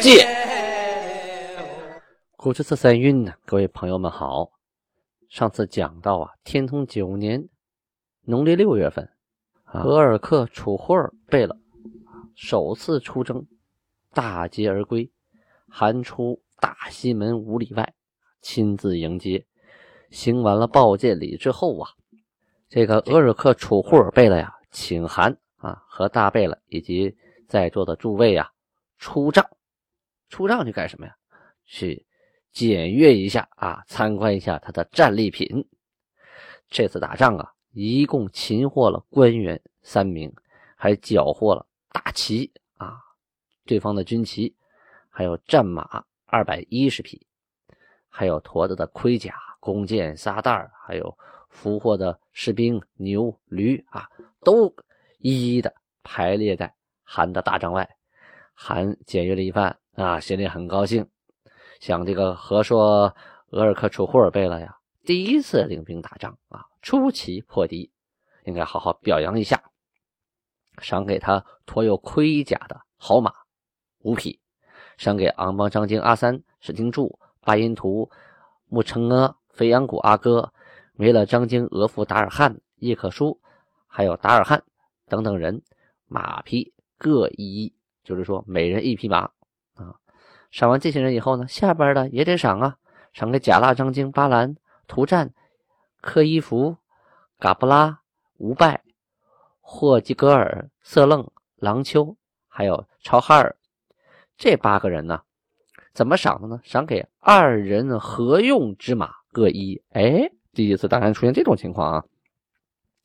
鉴》。古之次三韵呢，各位朋友们好。上次讲到啊，天通九年农历六月份，额尔克楚霍尔贝勒首次出征，大捷而归，韩出大西门五里外，亲自迎接。行完了报见礼之后啊，这个额尔克楚霍尔贝勒呀，请韩啊和大贝勒以及在座的诸位啊出帐。出帐去干什么呀？去。检阅一下啊，参观一下他的战利品。这次打仗啊，一共擒获了官员三名，还缴获了大旗啊，对方的军旗，还有战马二百一十匹，还有驮着的盔甲、弓箭、沙袋，还有俘获的士兵、牛、驴啊，都一一的排列在韩的大帐外。韩检阅了一番啊，心里很高兴。想这个和硕额尔克楚霍尔贝勒呀，第一次领兵打仗啊，出奇破敌，应该好好表扬一下。赏给他驮有盔甲的好马五匹，赏给昂邦张京阿三史丁柱巴音图木成阿肥羊谷阿哥梅勒张京额父达尔汉叶克舒，还有达尔汉等等人马匹各一，就是说每人一匹马。赏完这些人以后呢，下边的也得赏啊，赏给贾腊、张京、巴兰、图战、柯伊福、嘎布拉、吴拜、霍吉格尔、色楞、郎丘，还有朝哈尔这八个人呢，怎么赏的呢？赏给二人合用之马各一。哎，第一次大战出现这种情况啊！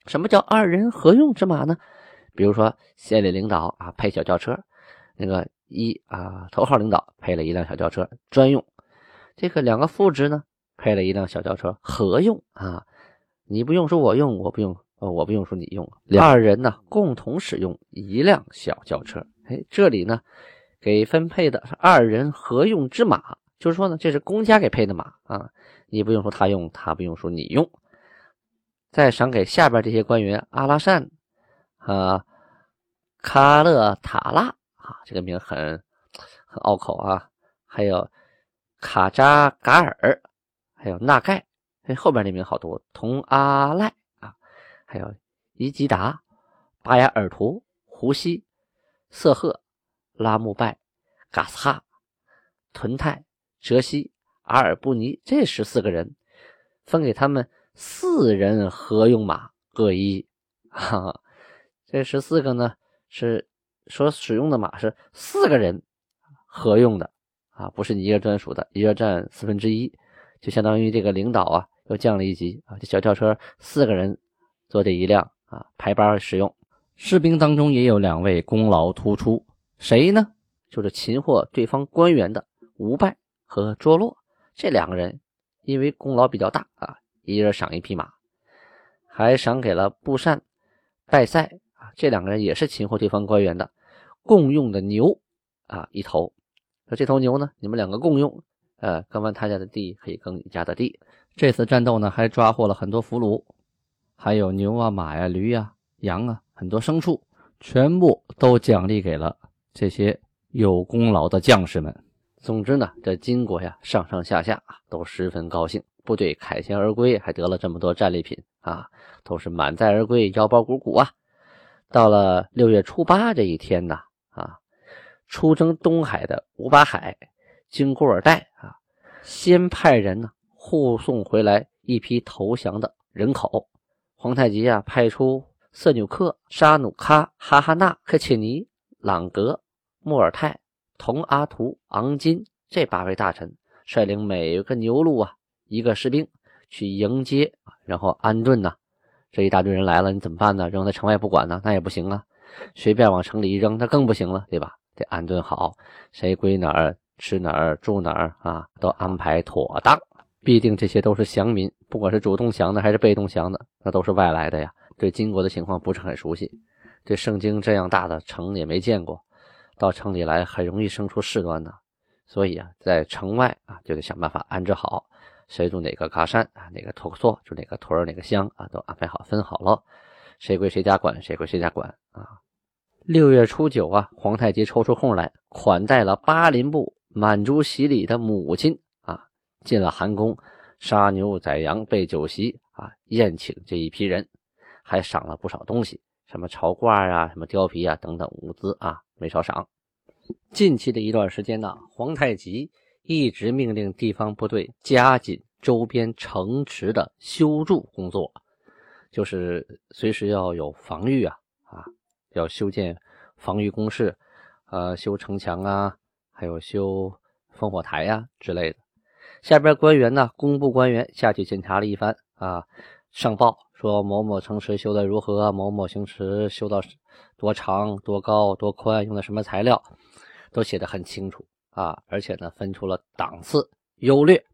什么叫二人合用之马呢？比如说县里领导啊，配小轿车，那个。一啊，头号领导配了一辆小轿车专用，这个两个副职呢配了一辆小轿车合用啊，你不用说我用，我不用，呃，我不用说你用，二人呢共同使用一辆小轿车。哎，这里呢给分配的是二人合用之马，就是说呢这是公家给配的马啊，你不用说他用，他不用说你用。再赏给下边这些官员阿拉善啊，卡勒塔拉。啊，这个名很很拗口啊！还有卡扎嘎尔，还有纳盖，哎，后边那名好多，同阿赖啊，还有伊吉达、巴雅尔图、胡西、瑟赫、拉木拜、嘎斯哈、屯泰、哲西、阿尔布尼这十四个人，分给他们四人合用马各一。哈哈，这十四个呢是。所使用的马是四个人合用的啊，不是你一个专属的，一个占四分之一，就相当于这个领导啊又降了一级啊。这小轿车四个人坐这一辆啊，排班使用。士兵当中也有两位功劳突出，谁呢？就是擒获对方官员的吴拜和卓洛这两个人，因为功劳比较大啊，一人赏一匹马，还赏给了布善、拜塞这两个人也是擒获对方官员的。共用的牛啊，一头。那这头牛呢？你们两个共用，呃，耕完他家的地，可以耕你家的地。这次战斗呢，还抓获了很多俘虏，还有牛啊、马呀、驴呀、羊啊，很多牲畜，全部都奖励给了这些有功劳的将士们。总之呢，这金国呀，上上下下啊，都十分高兴，部队凯旋而归，还得了这么多战利品啊，都是满载而归，腰包鼓鼓啊。到了六月初八这一天呢。啊，出征东海的吴八海、经古尔代啊，先派人呢护送回来一批投降的人口。皇太极啊，派出色纽克、沙努喀、哈哈纳、克切尼、朗格、穆尔泰、同阿图、昂金这八位大臣，率领每个牛录啊一个士兵去迎接，然后安顿呢。这一大堆人来了，你怎么办呢？扔在城外不管呢？那也不行啊。随便往城里一扔，那更不行了，对吧？得安顿好，谁归哪儿，吃哪儿住哪儿啊，都安排妥当。毕竟这些都是降民，不管是主动降的还是被动降的，那都是外来的呀。对金国的情况不是很熟悉，对盛京这样大的城也没见过，到城里来很容易生出事端的。所以啊，在城外啊，就得想办法安置好，谁住哪个嘎山啊，哪个托厝住哪个屯哪个乡啊，都安排好分好了，谁归谁家管，谁归谁家管啊。六月初九啊，皇太极抽出空来款待了巴林部满族洗礼的母亲啊。进了寒宫，杀牛宰羊，备酒席啊，宴请这一批人，还赏了不少东西，什么朝褂啊，什么貂皮啊等等物资啊，没少赏。近期的一段时间呢，皇太极一直命令地方部队加紧周边城池的修筑工作，就是随时要有防御啊啊，要修建防御工事，呃，修城墙啊，还有修烽火台呀之类的。下边官员呢，工部官员下去检查了一番啊，上报说某某城池修的如何，某某城池修到多长、多高、多宽，用的什么材料，都写得很清楚啊，而且呢，分出了档次优劣。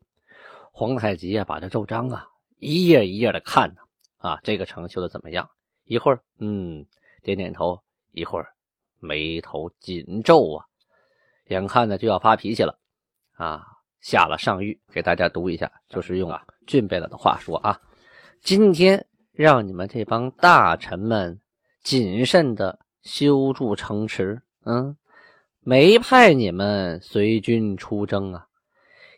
皇太极啊，把这奏章啊一页一页的看呢，啊，这个城修的怎么样？一会儿嗯，点点头，一会儿眉头紧皱啊，眼看着就要发脾气了啊。下了上谕，给大家读一下，就是用啊俊贝勒的话说啊，今天让你们这帮大臣们谨慎的修筑城池，嗯，没派你们随军出征啊，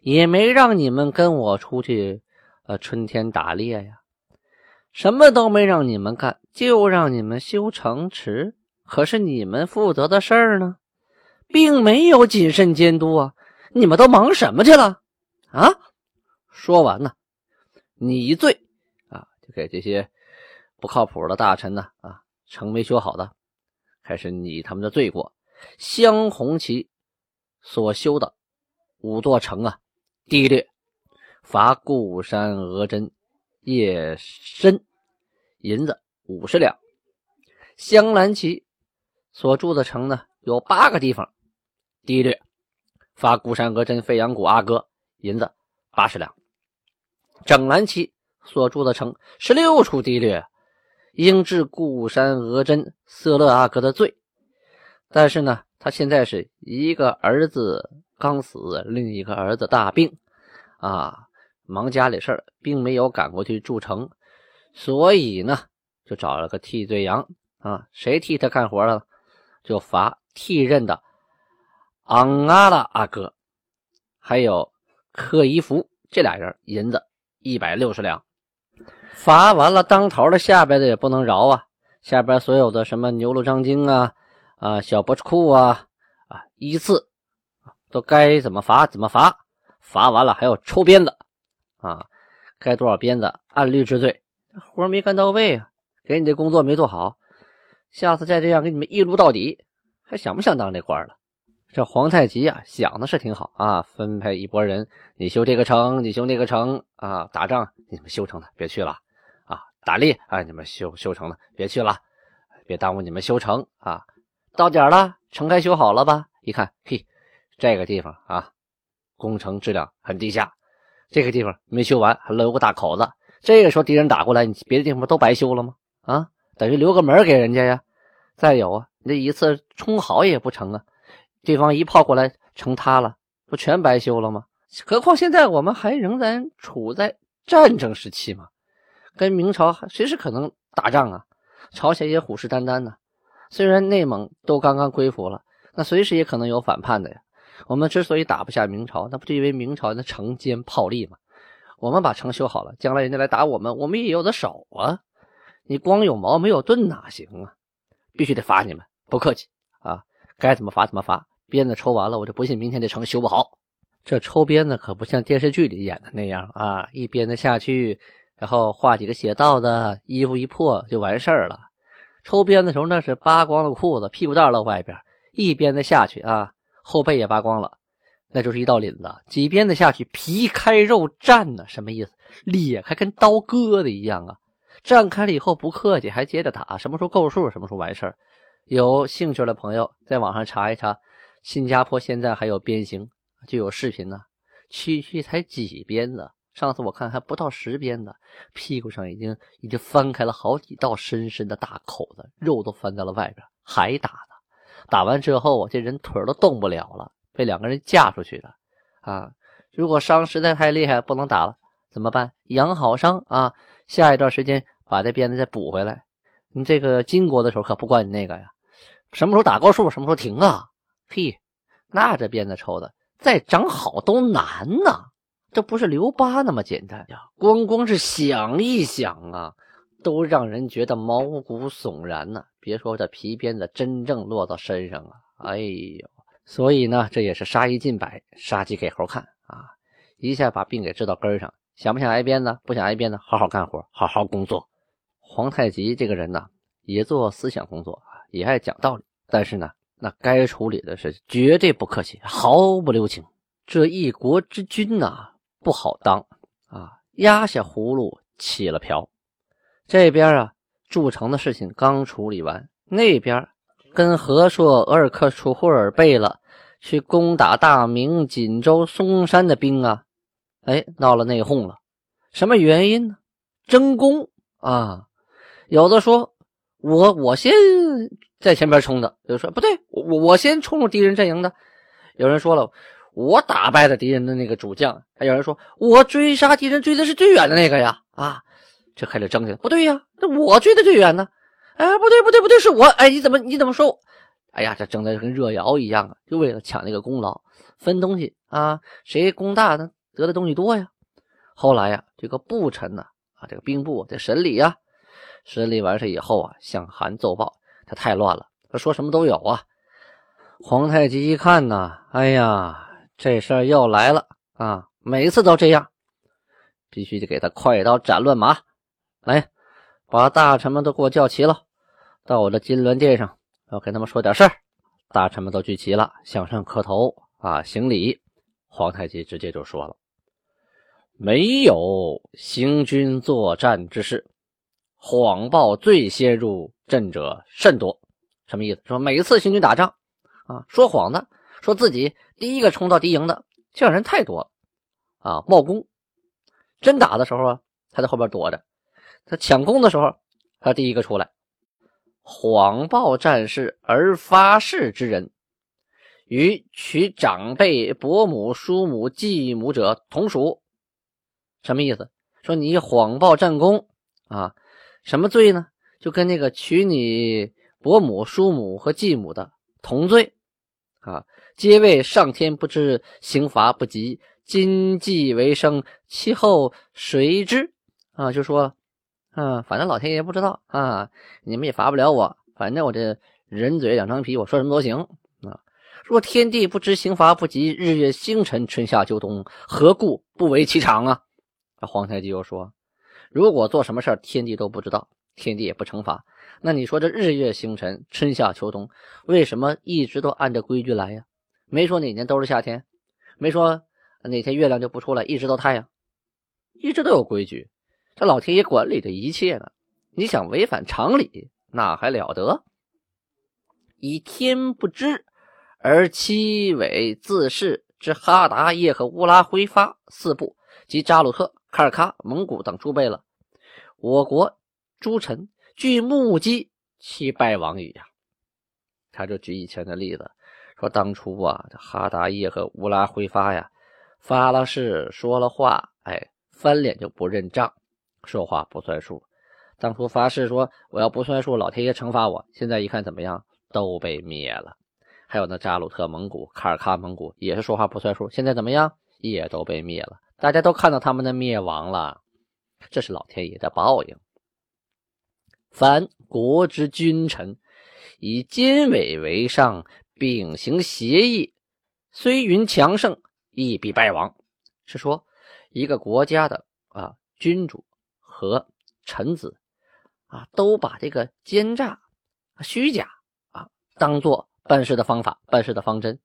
也没让你们跟我出去呃春天打猎呀，什么都没让你们干，就让你们修城池。可是你们负责的事儿呢，并没有谨慎监督啊。你们都忙什么去了？啊！说完呢，你罪啊，就给这些不靠谱的大臣呢啊，城没修好的，开始拟他们的罪过。镶红旗所修的五座城啊，低劣，罚固山额真叶深银子五十两。镶蓝旗所住的城呢，有八个地方低劣。罚固山额真飞扬谷阿哥银子八十两，整蓝旗所住的城十六处地略，应治固山额真色勒阿哥的罪。但是呢，他现在是一个儿子刚死，另一个儿子大病，啊，忙家里事儿，并没有赶过去筑城，所以呢，就找了个替罪羊啊，谁替他干活了，就罚替任的。昂阿拉阿哥，还有克伊福这俩人，银子一百六十两。罚完了，当头的下边的也不能饶啊！下边所有的什么牛录张经啊，啊小博士库啊，啊依次都该怎么罚怎么罚。罚完了还要抽鞭子啊，该多少鞭子按律治罪。活没干到位啊，给你的工作没做好，下次再这样给你们一撸到底，还想不想当这官了？这皇太极啊，想的是挺好啊，分配一拨人，你修这个城，你修那个城啊，打仗你们修城的别去了啊，打猎啊，你们修修城的别去了，别耽误你们修城啊。到点了，城该修好了吧？一看，嘿，这个地方啊，工程质量很低下，这个地方没修完，还留个大口子。这个时候敌人打过来，你别的地方不都白修了吗？啊，等于留个门给人家呀。再有啊，你这一次冲好也不成啊。对方一炮过来，城塌了，不全白修了吗？何况现在我们还仍然处在战争时期嘛，跟明朝随时可能打仗啊。朝鲜也虎视眈眈呢，虽然内蒙都刚刚归服了，那随时也可能有反叛的呀。我们之所以打不下明朝，那不就因为明朝那城坚炮利吗？我们把城修好了，将来人家来打我们，我们也有的守啊。你光有矛没有盾哪行啊？必须得罚你们，不客气啊，该怎么罚怎么罚。鞭子抽完了，我就不信明天这城修不好。这抽鞭子可不像电视剧里演的那样啊，一鞭子下去，然后画几个血道子，衣服一破就完事儿了。抽鞭子的时候那是扒光了裤子，屁股蛋露外边，一鞭子下去啊，后背也扒光了，那就是一道领子。几鞭子下去，皮开肉绽呢，什么意思？裂开跟刀割的一样啊！绽开了以后不客气，还接着打，什么时候够数，什么时候完事儿。有兴趣的朋友在网上查一查。新加坡现在还有鞭刑就有视频呢，区区才几鞭子，上次我看还不到十鞭子，屁股上已经已经翻开了好几道深深的大口子，肉都翻到了外边，还打呢。打完之后，我这人腿都动不了了，被两个人架出去的。啊，如果伤实在太厉害，不能打了，怎么办？养好伤啊，下一段时间把这鞭子再补回来。你这个金国的时候可不管你那个呀，什么时候打够数，什么时候停啊？屁，那这鞭子抽的再长好都难呐，这不是留疤那么简单呀。光光是想一想啊，都让人觉得毛骨悚然呐。别说这皮鞭子真正落到身上啊，哎呦！所以呢，这也是杀一儆百，杀鸡给猴看啊，一下把病给治到根上。想不想挨鞭子？不想挨鞭子，好好干活，好好工作。皇太极这个人呢，也做思想工作啊，也爱讲道理。但是呢，那该处理的是绝对不客气，毫不留情。这一国之君呐，不好当啊，压下葫芦起了瓢。这边啊，筑城的事情刚处理完，那边跟和硕、额尔克、楚霍尔贝勒去攻打大明、锦州、松山的兵啊，哎，闹了内讧了。什么原因呢？争功啊！有的说，我我先在前边冲的；有人说不对，我我先冲入敌人阵营的。有人说了，我打败了敌人的那个主将。还有人说我追杀敌人追的是最远的那个呀！啊，这开始争起来。不对呀，那我追的最远呢？哎，不对不对不对，是我！哎，你怎么你怎么说？哎呀，这争的跟热窑一样啊，就为了抢那个功劳，分东西啊，谁功大呢，得的东西多呀。后来呀，这个部臣呢，啊，这个兵部在审理呀。审理完事以后啊，向韩奏报，他太乱了，他说什么都有啊。皇太极一看呢，哎呀，这事儿又来了啊！每次都这样，必须得给他快刀斩乱麻。来，把大臣们都给我叫齐了，到我的金銮殿上，要跟他们说点事儿。大臣们都聚齐了，向上磕头啊，行礼。皇太极直接就说了：“没有行军作战之事。”谎报最先入阵者甚多，什么意思？说每次行军打仗啊，说谎的，说自己第一个冲到敌营的，这样人太多了啊。冒功，真打的时候啊，他在后边躲着；他抢功的时候，他第一个出来。谎报战事而发誓之人，与娶长辈、伯母、叔母、继母者同属。什么意思？说你谎报战功啊。什么罪呢？就跟那个娶你伯母、叔母和继母的同罪啊！皆为上天不知，刑罚不及，今既为生，其后谁知？啊，就说，啊，反正老天爷不知道啊，你们也罚不了我，反正我这人嘴两张皮，我说什么都行啊！若天地不知，刑罚不及，日月星辰，春夏秋冬，何故不为其常啊？皇太极又说。如果做什么事天地都不知道，天地也不惩罚，那你说这日月星辰、春夏秋冬，为什么一直都按照规矩来呀？没说哪年都是夏天，没说哪天月亮就不出来，一直都太阳，一直都有规矩。这老天爷管理着一切呢，你想违反常理，那还了得？以天不知而欺伪自恃之哈达叶和乌拉挥发四部及扎鲁特。卡尔喀、蒙古等诸贝勒，我国诸臣据目击其败亡矣呀！他就举以前的例子，说当初啊，这哈达叶和乌拉挥发呀，发了誓，说了话，哎，翻脸就不认账，说话不算数。当初发誓说我要不算数，老天爷惩罚我。现在一看怎么样，都被灭了。还有那扎鲁特蒙古、卡尔喀蒙古也是说话不算数，现在怎么样，也都被灭了。大家都看到他们的灭亡了，这是老天爷的报应。凡国之君臣，以奸伪为上，秉行协议，虽云强盛，亦必败亡。是说，一个国家的啊君主和臣子啊，都把这个奸诈、虚假啊，当做办事的方法、办事的方针。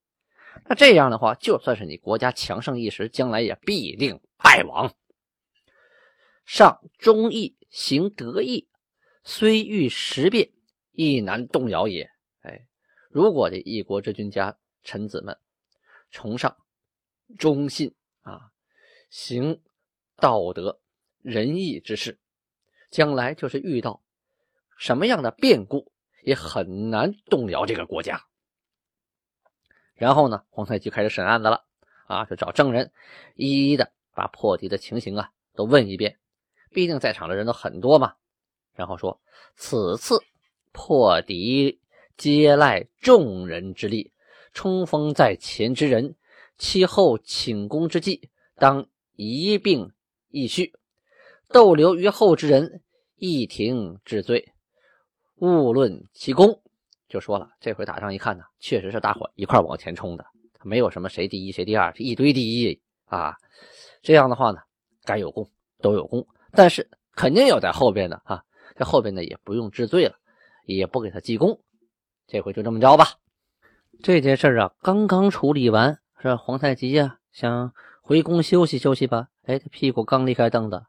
那这样的话，就算是你国家强盛一时，将来也必定败亡。上忠义，行德义，虽遇时变，亦难动摇也。如果这一国之君家臣子们崇尚忠信啊，行道德仁义之事，将来就是遇到什么样的变故，也很难动摇这个国家。然后呢，皇太极开始审案子了啊，就找证人，一一的把破敌的情形啊都问一遍。毕竟在场的人都很多嘛。然后说，此次破敌皆赖众人之力，冲锋在前之人，其后请功之际，当一并一叙；逗留于后之人，一停治罪，勿论其功。就说了，这回打仗一看呢，确实是大伙一块往前冲的，没有什么谁第一谁第二，一堆第一啊。这样的话呢，该有功都有功，但是肯定有在后边的啊。这后边呢也不用治罪了，也不给他记功，这回就这么着吧。这件事啊，刚刚处理完，是？皇太极呀，想回宫休息休息吧。哎，他屁股刚离开凳子，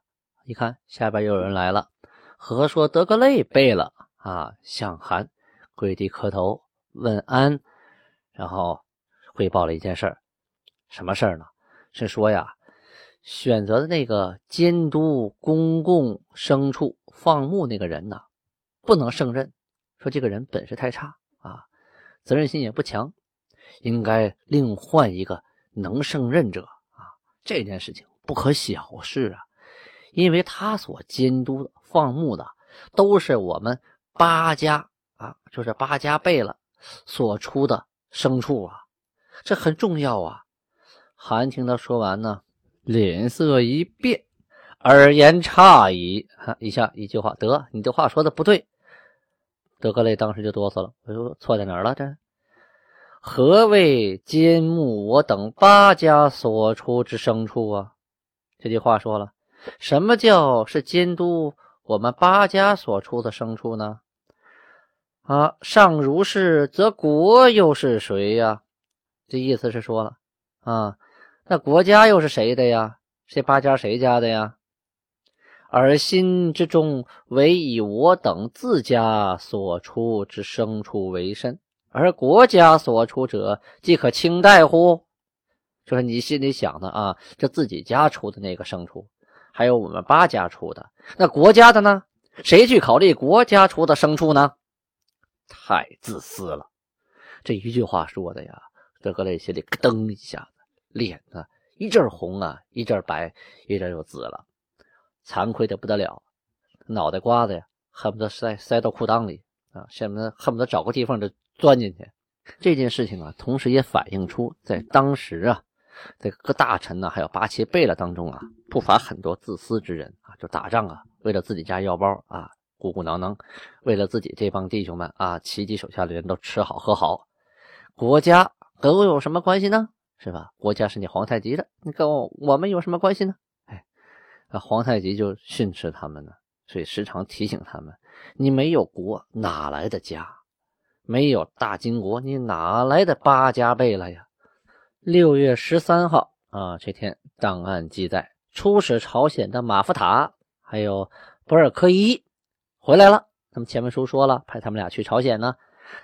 一看下边又有人来了。和硕德格类背了啊，向韩跪地磕头问安，然后汇报了一件事儿。什么事儿呢？是说呀，选择的那个监督公共牲畜。放牧那个人呢，不能胜任，说这个人本事太差啊，责任心也不强，应该另换一个能胜任者啊。这件事情不可小视啊，因为他所监督的放牧的都是我们八家啊，就是八家贝勒所出的牲畜啊，这很重要啊。韩听他说完呢，脸色一变。而言差矣，哈一下一句话，得你这话说的不对。德格类当时就哆嗦了，我说错在哪儿了？这何谓监牧我等八家所出之牲畜啊？这句话说了，什么叫是监督我们八家所出的牲畜呢？啊，上如是，则国又是谁呀？这意思是说了啊，那国家又是谁的呀？这八家谁家的呀？而心之中，唯以我等自家所出之牲畜为甚，而国家所出者，即可轻待乎？就是你心里想的啊，这自己家出的那个牲畜，还有我们八家出的，那国家的呢？谁去考虑国家出的牲畜呢？太自私了！这一句话说的呀，德格雷心里咯噔一下子，脸呢一阵红啊，一阵白，一阵又紫了。惭愧的不得了，脑袋瓜子呀，恨不得塞塞到裤裆里啊，恨不得恨不得找个地方就钻进去。这件事情啊，同时也反映出在当时啊，在各大臣呢，还有八旗贝勒当中啊，不乏很多自私之人啊，就打仗啊，为了自己家腰包啊，鼓鼓囊囊，为了自己这帮弟兄们啊，齐己手下的人都吃好喝好，国家跟我有什么关系呢？是吧？国家是你皇太极的，你跟我我们有什么关系呢？那皇太极就训斥他们呢，所以时常提醒他们：你没有国，哪来的家？没有大金国，你哪来的八家贝勒呀？六月十三号啊，这天档案记载，出使朝鲜的马福塔还有博尔科伊回来了。那么前面书说了，派他们俩去朝鲜呢，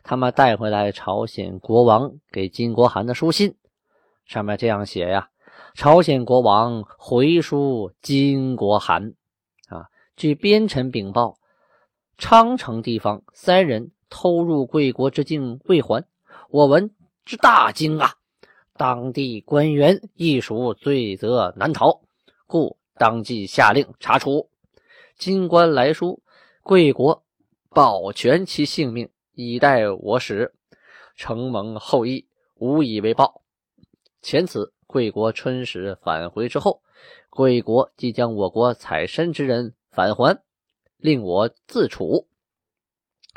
他们带回来朝鲜国王给金国汗的书信，上面这样写呀。朝鲜国王回书金国汗，啊，据边臣禀报，昌城地方三人偷入贵国之境未还，我闻之大惊啊！当地官员亦属罪责难逃，故当即下令查处。金官来书，贵国保全其性命，以待我使，承蒙厚意，无以为报。前此。贵国春使返回之后，贵国即将我国采参之人返还，令我自处。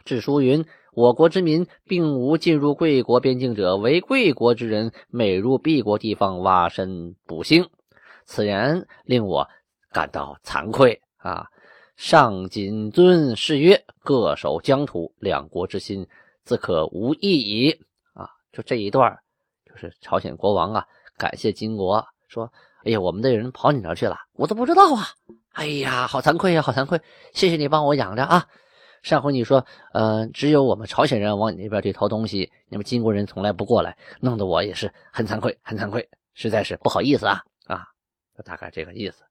至书云：我国之民并无进入贵国边境者，唯贵国之人每入敝国地方挖深补兴。此言令我感到惭愧啊！上谨遵誓约，各守疆土，两国之心自可无异矣。啊，就这一段，就是朝鲜国王啊。感谢金国说：“哎呀，我们的人跑你那去了，我都不知道啊！哎呀，好惭愧呀，好惭愧！谢谢你帮我养着啊。上回你说，呃，只有我们朝鲜人往你那边去偷东西，你们金国人从来不过来，弄得我也是很惭愧，很惭愧实在是不好意思啊啊，大概这个意思。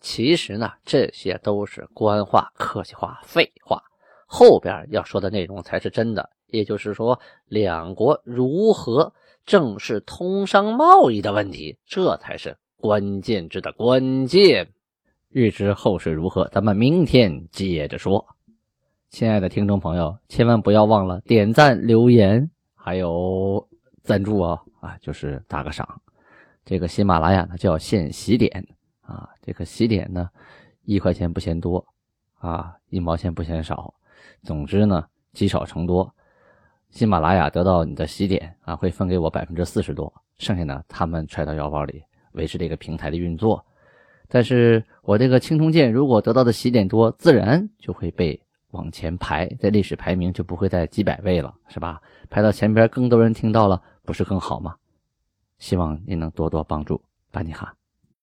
其实呢，这些都是官话、客气话、废话，后边要说的内容才是真的。也就是说，两国如何正是通商贸易的问题，这才是关键之的关键。欲知后事如何，咱们明天接着说。亲爱的听众朋友，千万不要忘了点赞、留言，还有赞助哦！啊，就是打个赏。这个喜马拉雅呢叫限喜点啊，这个喜点呢一块钱不嫌多啊，一毛钱不嫌少。总之呢积少成多，喜马拉雅得到你的喜点啊，会分给我百分之四十多，剩下呢他们揣到腰包里维持这个平台的运作。但是我这个青铜剑如果得到的喜点多，自然就会被。往前排，在历史排名就不会在几百位了，是吧？排到前边，更多人听到了，不是更好吗？希望您能多多帮助，巴尼哈。